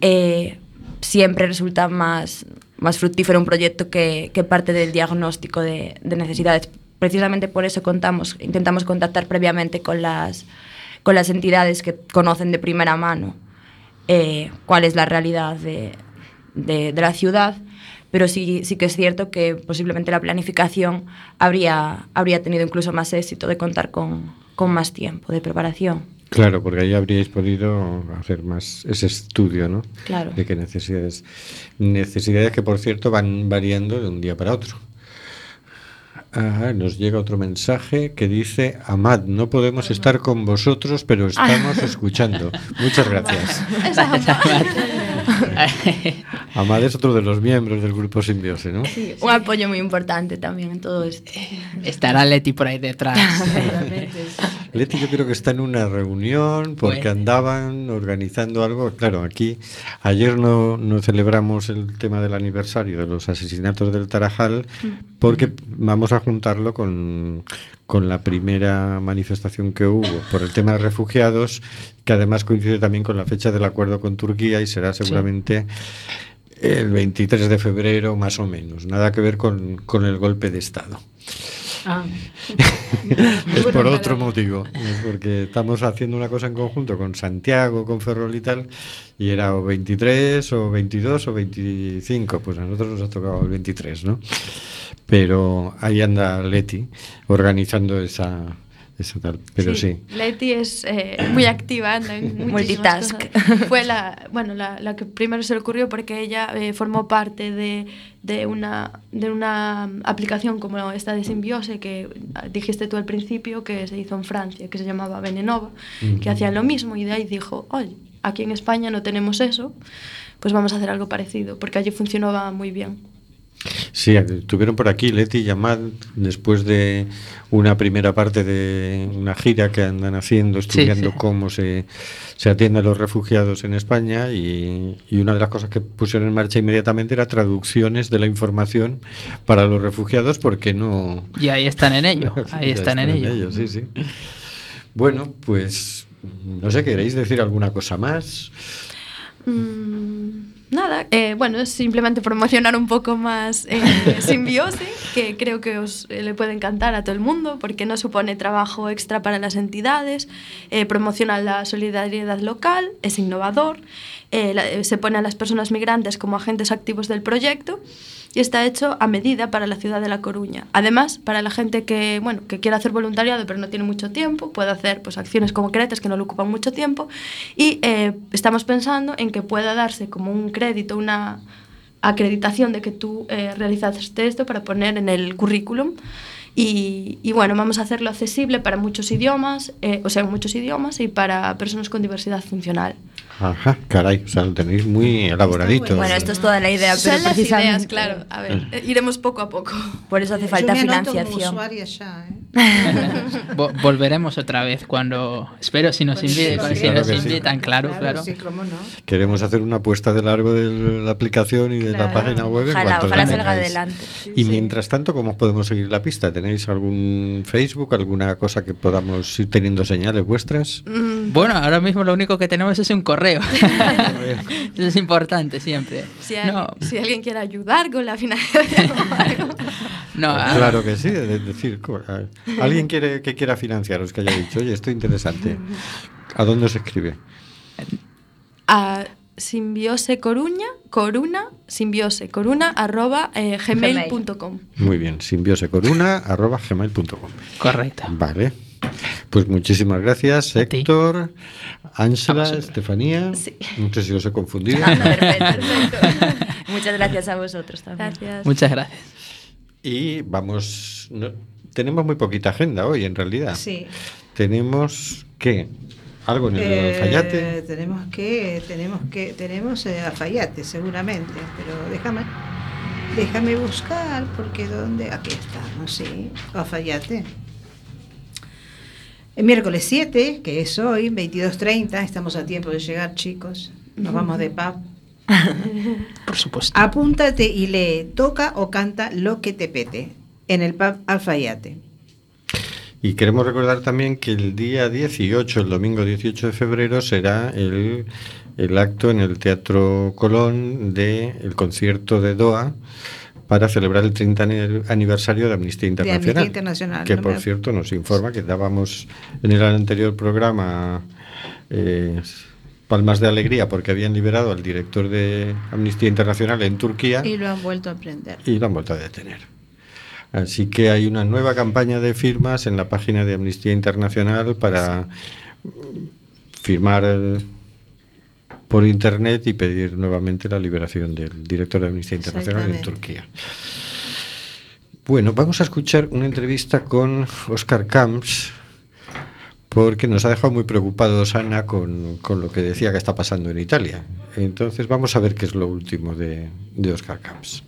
eh, siempre resulta más, más fructífero un proyecto que, que parte del diagnóstico de, de necesidades. Precisamente por eso contamos, intentamos contactar previamente con las, con las entidades que conocen de primera mano eh, cuál es la realidad de, de- de la ciudad, pero sí, sí que es cierto que posiblemente la planificación habría, habría tenido incluso más éxito de contar con, con más tiempo de preparación. Claro, porque ahí habríais podido hacer más ese estudio, ¿no? Claro. De qué necesidades. Necesidades que, por cierto, van variando de un día para otro. Ah, nos llega otro mensaje que dice, Amad, no podemos estar con vosotros, pero estamos escuchando. Muchas gracias. Amad es otro de los miembros del grupo Simbiose, ¿no? Sí, un apoyo muy importante también en todo esto. Estará Leti por ahí detrás. Leti yo creo que está en una reunión porque Pues- andaban organizando algo. Claro, aquí ayer no, no celebramos el tema del aniversario de los asesinatos del Tarajal porque vamos a juntarlo con, con la primera manifestación que hubo por el tema de refugiados, que además coincide también con la fecha del acuerdo con Turquía y será seguramente el 23 de febrero más o menos. Nada que ver con, con el golpe de Estado. Ah. es por otro motivo, es porque estamos haciendo una cosa en conjunto con Santiago, con Ferrol y tal, y era o 23 o 22 o 25, pues a nosotros nos ha tocado el 23, ¿no? Pero ahí anda Leti organizando esa, esa tal, pero sí. Leti es eh, muy activa, anda en Multitask. cosas. Fue la, bueno, la, la que primero se le ocurrió porque ella eh, formó parte de, de, una, de una aplicación como esta de Simbiose que ah, dijiste tú al principio que se hizo en Francia, que se llamaba Venenova, que hacían lo mismo y de ahí dijo, oye, aquí en España no tenemos eso, pues vamos a hacer algo parecido, porque allí funcionaba muy bien. Sí, estuvieron por aquí Leti y Amad después de una primera parte de una gira que andan haciendo, estudiando sí. cómo se, se atiende a los refugiados en España y, y una de las cosas que pusieron en marcha inmediatamente era traducciones de la información para los refugiados porque no... Y ahí están en ello. Ahí están en ello. sí, sí. Bueno, pues no sé, ¿queréis decir alguna cosa más? Mm, nada, eh, bueno, es simplemente promocionar un poco más eh, Simbiose, que creo que os eh, le puede encantar a todo el mundo, porque no supone trabajo extra para las entidades, eh, promociona la solidaridad local, es innovador, la- eh, se pone a las personas migrantes como agentes activos del proyecto y está hecho a medida para la ciudad de La Coruña. Además, para la gente que, bueno, que quiere hacer voluntariado pero no tiene mucho tiempo, puede hacer pues, acciones concretas que no le ocupan mucho tiempo y eh, estamos pensando en que pueda darse como un crédito, una acreditación de que tú eh, realizaste esto para poner en el currículum. Y, bueno, vamos a hacerlo accesible para muchos idiomas, eh, o sea, muchos idiomas y para personas con diversidad funcional. Ajá, caray, o sea, lo tenéis muy elaboradito. Bueno, esto es toda la idea, pero Son las ideas, claro. A ver, eh, iremos poco a poco. Por eso hace Yo falta me anoto como financiación. ya, ¿eh? Vo- volveremos otra vez cuando. Espero si nos, Pues sí, inviten, sí, si claro nos sí. invitan, claro, claro. Sí, cómo no. Queremos hacer una apuesta de largo de la aplicación y de la página web. Ojalá, ojalá salga adelante. Y mientras tanto, ¿cómo os podemos seguir la pista? ¿Tenéis algún Facebook, alguna cosa que podamos ir teniendo señales vuestras? Bueno, ahora mismo lo único que tenemos es un correo. Eso es importante siempre. Si, hay- No, si alguien quiere ayudar con la financiación no, ah, Claro que sí, es decir, alguien quiere que quiera financiaros, que haya dicho, oye, esto es interesante. ¿A dónde se escribe? a simbiose coruña, coruna, simbiose coruna, arroba eh, gmail.com. Muy bien, simbiosecoruna.gmail.com Correcto. Vale. Pues muchísimas gracias, Héctor, Ángela, Estefanía. No sé si os he confundido. Muchas gracias a vosotros también. Gracias. Muchas gracias. Y vamos, no- tenemos muy poquita agenda hoy en realidad. Sí. Tenemos que algo en el Eh, Alfayate. tenemos que, tenemos que, tenemos eh, Alfayate seguramente, pero déjame, déjame buscar porque dónde, aquí estamos, sí, Alfayate. El miércoles 7, que es hoy, 22.30, estamos a tiempo de llegar, chicos. Nos vamos de pub. Por supuesto. Apúntate y lee, toca o canta lo que te pete en el pub Alfayate. Y queremos recordar también que el día 18, el domingo 18 de febrero, será el, el acto en el Teatro Colón del el concierto de Doha para celebrar el 30 ani- aniversario de Amnistía Internacional. Amnistía Internacional, Que no por me- cierto nos informa que dábamos en el anterior programa eh, palmas de alegría porque habían liberado al director de Amnistía Internacional en Turquía Y lo han vuelto a aprender. y lo han vuelto a detener. Así que hay una nueva campaña de firmas en la página de Amnistía Internacional para firmar eh, por internet y pedir nuevamente la liberación del director de Amnistía Internacional en. Turquía. Bueno, vamos a escuchar una entrevista con Oscar Camps, porque nos ha dejado muy preocupados Ana con, con lo que decía que está pasando en Italia. Entonces vamos a ver qué es lo último de, de Oscar Camps.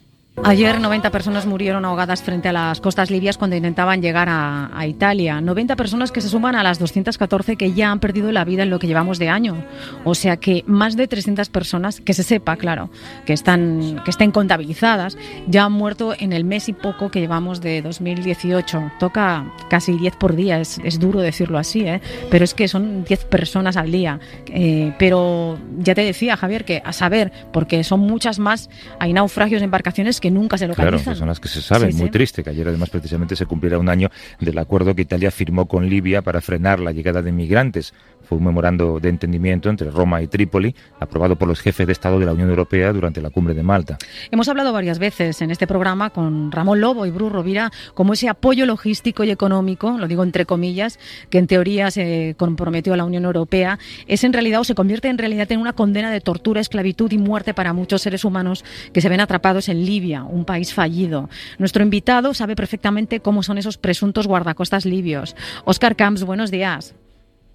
Ayer 90 personas murieron ahogadas frente a las costas libias cuando intentaban llegar a, Italia. 90 personas que se suman a las 214 que ya han perdido la vida en lo que llevamos de año. O sea que más de 300 personas, que se sepa, claro, que, están, que estén contabilizadas, ya han muerto en el mes y poco que llevamos de 2018. Toca casi 10 por día, es, es duro decirlo así, ¿eh? pero es que son 10 personas al día. Eh, pero ya te decía, Javier, que a saber, porque son muchas más, hay naufragios embarcaciones que nunca se localizan. Claro, que son las que se saben. Sí, Muy sí. triste que ayer además precisamente se cumpliera un año del acuerdo que Italia firmó con Libia para frenar la llegada de migrantes. Fue un memorando de entendimiento entre Roma y Trípoli, aprobado por los jefes de Estado de la Unión Europea durante la cumbre de Malta. Hemos hablado varias veces en este programa con Ramón Lobo y Bruce Rovira como ese apoyo logístico y económico, lo digo entre comillas, que en teoría se comprometió a la Unión Europea, es en realidad o se convierte en realidad en una condena de tortura, esclavitud y muerte para muchos seres humanos que se ven atrapados en Libia, un país fallido. Nuestro invitado sabe perfectamente cómo son esos presuntos guardacostas libios. Oscar Camps, buenos días.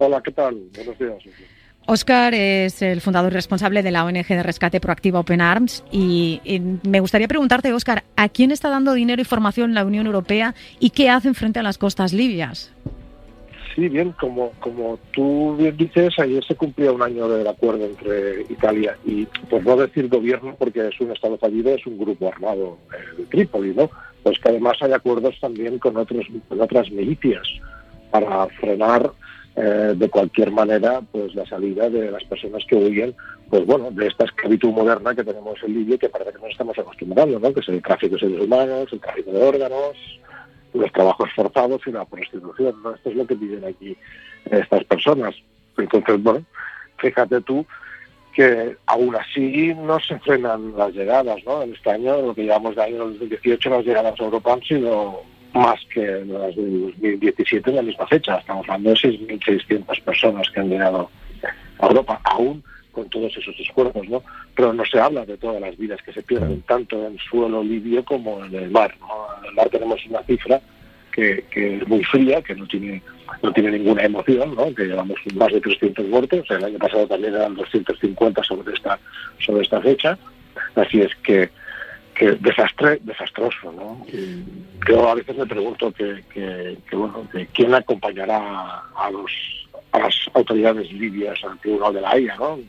Hola, ¿qué tal? Buenos días. Oscar es el fundador y responsable de la ONG de rescate proactiva Open Arms y, y, me gustaría preguntarte, Oscar, ¿a quién está dando dinero y formación la Unión Europea y qué hacen frente a las costas libias? Sí, bien, como, como tú bien dices, ayer se cumplía un año del acuerdo entre Italia y, pues no decir gobierno, porque es un Estado fallido, es un grupo armado de Trípoli, ¿no? Pues que además hay acuerdos también con, otros, con otras milicias para frenar eh, de cualquier manera pues la salida de las personas que huyen pues bueno de esta esclavitud moderna que tenemos en Libia y que parece que nos estamos acostumbrando ¿no? que es el tráfico de seres humanos el tráfico de órganos los trabajos forzados y la prostitución ¿no? esto es lo que viven aquí estas personas entonces bueno fíjate tú que aún así no se frenan las llegadas ¿no? en este año lo que llevamos de año 2018 las llegadas a Europa han sido más que las del 2017 en la misma fecha. Estamos hablando de 6.600 personas que han llegado a Europa, aún con todos esos esfuerzos, ¿no? Pero no se habla de todas las vidas que se pierden, tanto en suelo libio como en el mar, ¿no? En el mar tenemos una cifra que, que es muy fría, que no tiene no tiene ninguna emoción, ¿no? Que llevamos más de 300 muertos, el año pasado también eran 250 sobre esta sobre esta fecha, así es que que desastre, desastroso, ¿no? Y yo a veces me pregunto que, que, que, bueno, que quién acompañará a los a las autoridades libias al Tribunal de la Haya, ¿no?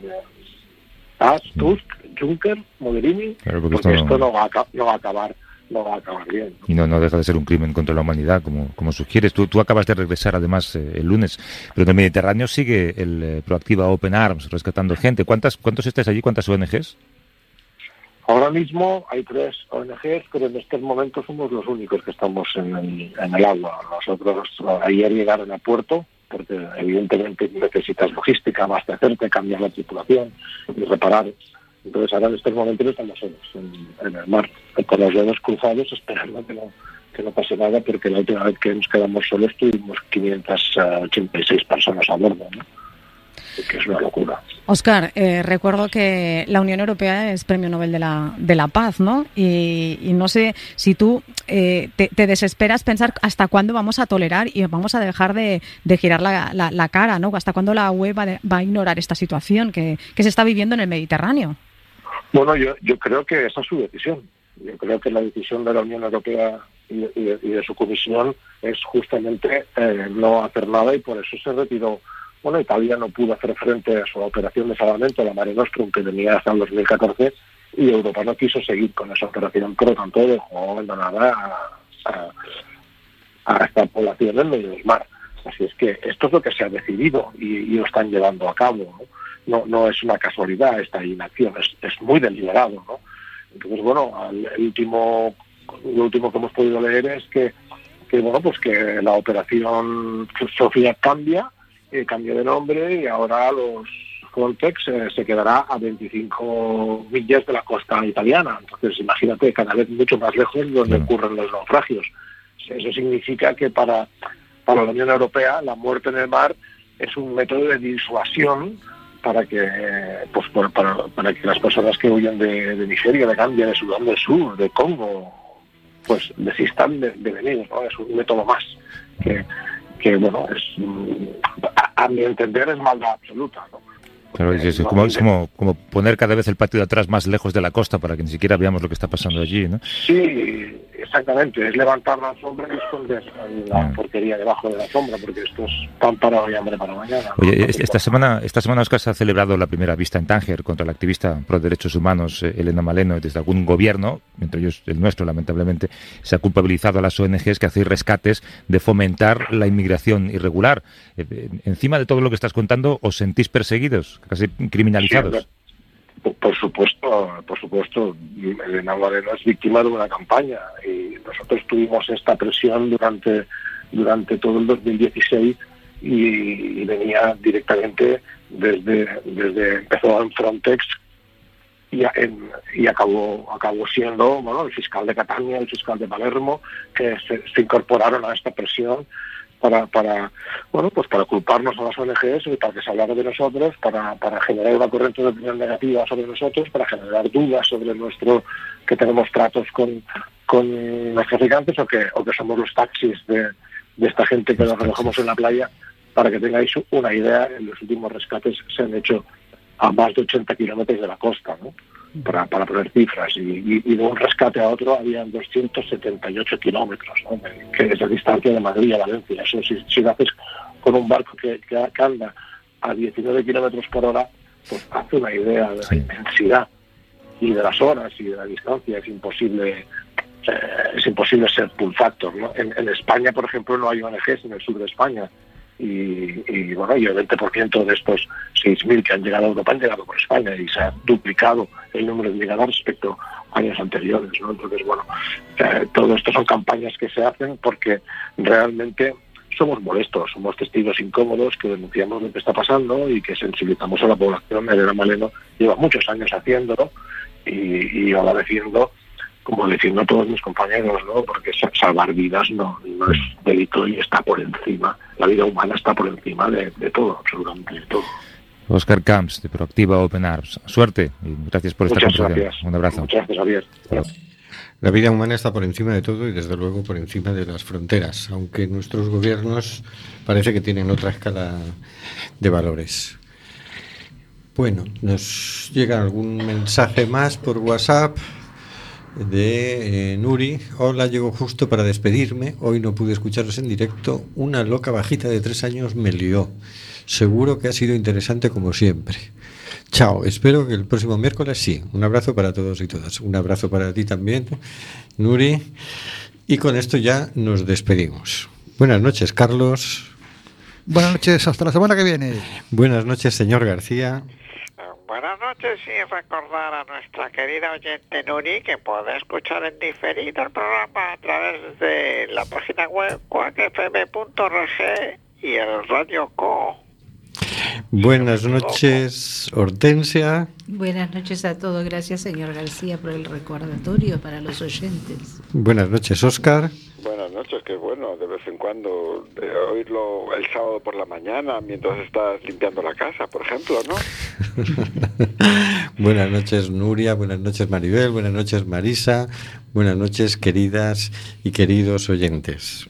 Tusk, Tusk, Juncker, Mogherini, Claro, porque porque esto no- no va, a, no va a acabar no va a acabar bien. Y no, no deja de ser un crimen contra la humanidad, como, como sugieres. Tú, tú acabas de regresar, además, eh, el lunes. Pero en el Mediterráneo sigue el eh, Proactiva Open Arms, rescatando gente. ¿Cuántas, ¿Cuántos estáis allí? ¿Cuántas ONGs? Ahora mismo hay tres ONGs, pero en estos momentos somos los únicos que estamos en el, en el agua. Nosotros ayer llegaron a puerto, porque evidentemente necesitas logística, abastecerte, cambiar la tripulación y reparar. Entonces ahora en estos momentos estamos solos en, en el mar, con los dedos cruzados esperando que no, que no pase nada, porque la última vez que nos quedamos solos tuvimos 586 personas a bordo, ¿no? Que es una locura. Oscar, eh, recuerdo que la Unión Europea es Premio Nobel de la, de la Paz, ¿no? Y, y no sé si tú eh, te, te desesperas pensar hasta cuándo vamos a tolerar y vamos a dejar de, de girar la, la- la cara, ¿no? Hasta cuándo la UE va, de- va a ignorar esta situación que, que se está viviendo en el Mediterráneo. Bueno, yo, yo creo que esa es su decisión. Yo creo que la decisión de la Unión Europea y, y de, y de su comisión es justamente eh, no hacer nada y por eso se retiró. Bueno, Italia no pudo hacer frente a su operación de salvamento, la Mare Nostrum, que tenía hasta el 2014, y Europa no quiso seguir con esa operación, por lo tanto dejó abandonada a, a- a esta población en medio del mar. Así es que esto es lo que se ha decidido y, lo están llevando a cabo. ¿no? No, es una casualidad esta inacción, es, muy deliberado. ¿no? Entonces, bueno, el último, lo último que hemos podido leer es que, que bueno, pues que la operación Sofía cambia, eh, cambia de nombre y ahora los Frontex eh, se quedará a 25 millas de la costa italiana. Entonces, imagínate, cada vez mucho más lejos donde ocurren los naufragios. Eso significa que para, para la Unión Europea la muerte en el mar es un método de disuasión para que pues por- para, para que las personas que huyen de, de Nigeria, de Gambia, de Sudán del Sur, de Congo, pues desistan de, de venir, ¿no? Es un método más que, que bueno, es, mm, a, a mi entender es maldad absoluta, ¿no? Claro, es, es como, es como, como poner cada vez el patio de atrás más lejos de la costa para que ni siquiera veamos lo que está pasando allí, ¿no? Sí, exactamente, es levantar la sombra y esconder la porquería debajo de la sombra, porque esto es pan para hoy, hambre para mañana. Oye, es- esta semana, esta semana Oscar se ha celebrado la primera vista en Tánger contra la activista pro derechos humanos eh, Elena Maleno desde algún gobierno, entre ellos el nuestro, lamentablemente, se ha culpabilizado a las ONGs que hacéis rescates de fomentar la inmigración irregular. Eh, eh, encima de todo lo que estás contando, ¿os sentís perseguidos, casi criminalizados? Por, supuesto, por supuesto, Elena Moreno es víctima de una campaña y nosotros tuvimos esta presión durante, durante todo el 2016 y, y venía directamente desde, desde empezó en Frontex y, acabó, acabó siendo bueno, el fiscal de Catania, el fiscal de Palermo, que se incorporaron a esta presión para, para bueno pues para culparnos a las ONGs y para que se hablara de nosotros, para, para generar una corriente de opinión negativa sobre nosotros, para generar dudas sobre nuestro que tenemos tratos con, con los traficantes o que, o que somos los taxis de, de esta gente que nos recogemos en la playa. Para que tengáis una idea, en los últimos rescates se han hecho a más de 80 kilómetros de la costa, ¿no? Para, para poner cifras. Y, y- y de un rescate a otro habían 278 kilómetros, ¿no? Que es la distancia de Madrid a Valencia. Eso si, si lo haces con un barco que, que- anda a 19 kilómetros por hora, pues hace una idea de la inmensidad y de las horas y de la distancia. Es imposible eh, es imposible ser pull factor. ¿no? En, en España, por ejemplo, no hay ONGs en el sur de España. Y, y, bueno, y el 20% de estos 6.000 que han llegado a Europa han llegado por España y se ha duplicado el número de llegadas respecto a años anteriores. ¿no? Entonces, bueno, eh, todo esto son campañas que se hacen porque realmente somos molestos, somos testigos incómodos que denunciamos lo que está pasando y que sensibilizamos a la población. Elena Maleno lleva muchos años haciéndolo y, y ahora defiendo como defiendo a todos mis compañeros, ¿no? Porque sa- salvar vidas no, no es delito y está por encima, la vida humana está por encima de, de todo, absolutamente de todo. Oscar Camps, de Proactiva Open Arms. Suerte y gracias por esta Muchas conversación. gracias. Un abrazo. Muchas gracias, Javier. La vida humana está por encima de todo y desde luego por encima de las fronteras, aunque nuestros gobiernos parece que tienen otra escala de valores. Bueno, nos llega algún mensaje más por WhatsApp de eh, Nuri. Hola, llego justo para despedirme. Hoy no pude escucharos en directo. Una loca bajita de tres años me lió. Seguro que ha sido interesante como siempre. Chao, espero que el próximo miércoles sí. Un abrazo para todos y todas. Un abrazo para ti también, Nuri. Y con esto ya nos despedimos. Buenas noches, Carlos. Buenas noches, hasta la semana que viene. Buenas noches, señor García. Buenas noches y recordar a nuestra querida oyente Nuri que puede escuchar en diferido el programa a través de la página web cuacfm.org y el Radio Co. Buenas noches, Hortensia. Buenas noches a todos. Gracias, señor García, por el recordatorio para los oyentes. Buenas noches, Oscar. Buenas noches, qué bueno de vez en cuando de oírlo el sábado por la mañana mientras estás limpiando la casa, por ejemplo, ¿no? Buenas noches, Nuria. Buenas noches, Maribel. Buenas noches, Marisa. Buenas noches, queridas y queridos oyentes.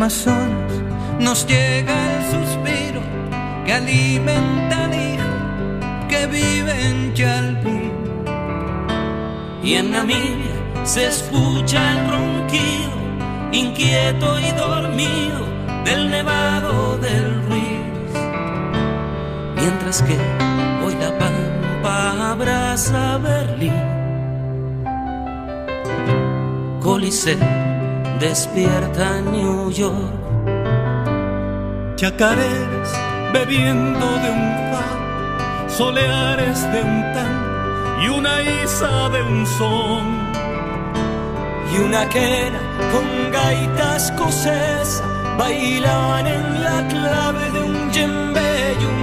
Amazonas nos llega el suspiro que alimenta al hijo que vive en Chalpí. Y en Namibia se escucha el ronquido inquieto y dormido del nevado del Ruiz. Mientras que hoy la pampa abraza Berlín. Coliseo despierta New York. Chacareras bebiendo de un faro soleares de un tan y una isa de un son. y una quena con gaitas escocesa bailaban en la clave de un yembe y un